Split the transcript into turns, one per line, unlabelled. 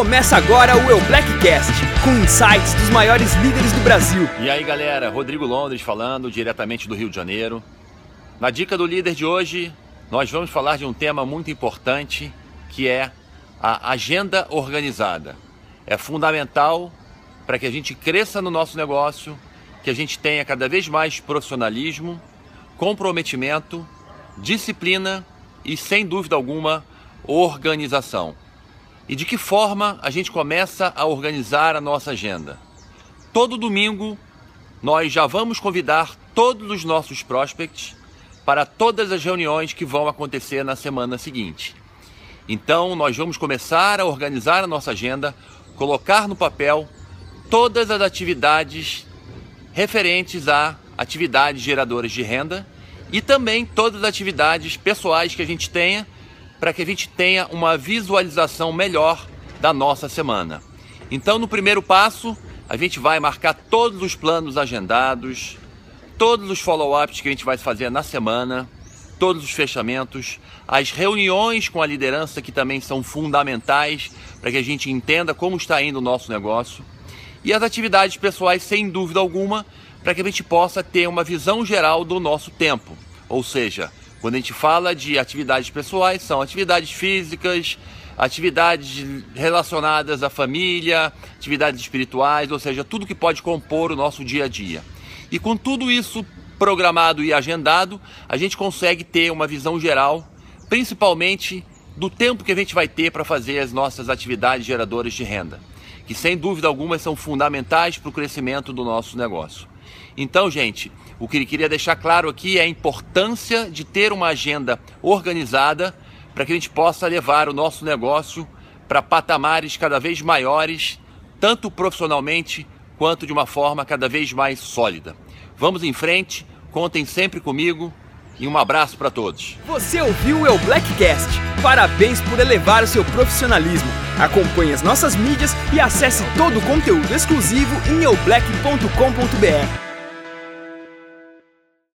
Começa agora o Eu Blackcast, com insights dos maiores líderes do Brasil.
E aí galera, Rodrigo Londres falando diretamente do Rio de Janeiro. Na dica do líder de hoje, nós vamos falar de um tema muito importante que é a agenda organizada. É fundamental para que a gente cresça no nosso negócio, que a gente tenha cada vez mais profissionalismo, comprometimento, disciplina e, sem dúvida alguma, organização. E de que forma a gente começa a organizar a nossa agenda? Todo domingo nós já vamos convidar todos os nossos prospects para todas as reuniões que vão acontecer na semana seguinte. Então, nós vamos começar a organizar a nossa agenda, colocar no papel todas as atividades referentes a atividades geradoras de renda e também todas as atividades pessoais que a gente tenha para que a gente tenha uma visualização melhor da nossa semana. Então, no primeiro passo, a gente vai marcar todos os planos agendados, todos os follow-ups que a gente vai fazer na semana, todos os fechamentos, as reuniões com a liderança que também são fundamentais para que a gente entenda como está indo o nosso negócio e as atividades pessoais, sem dúvida alguma, para que a gente possa ter uma visão geral do nosso tempo. Ou seja, quando a gente fala de atividades pessoais, são atividades físicas, atividades relacionadas à família, atividades espirituais, ou seja, tudo que pode compor o nosso dia a dia. E com tudo isso programado e agendado, a gente consegue ter uma visão geral, principalmente do tempo que a gente vai ter para fazer as nossas atividades geradoras de renda, que sem dúvida alguma são fundamentais para o crescimento do nosso negócio. Então, gente, o que ele queria deixar claro aqui é a importância de ter uma agenda organizada para que a gente possa levar o nosso negócio para patamares cada vez maiores, tanto profissionalmente quanto de uma forma cada vez mais sólida. Vamos em frente, contem sempre comigo e um abraço para todos.
Você ouviu o Eu Blackcast? Parabéns por elevar o seu profissionalismo. Acompanhe as nossas mídias e acesse todo o conteúdo exclusivo em eublack.com.br.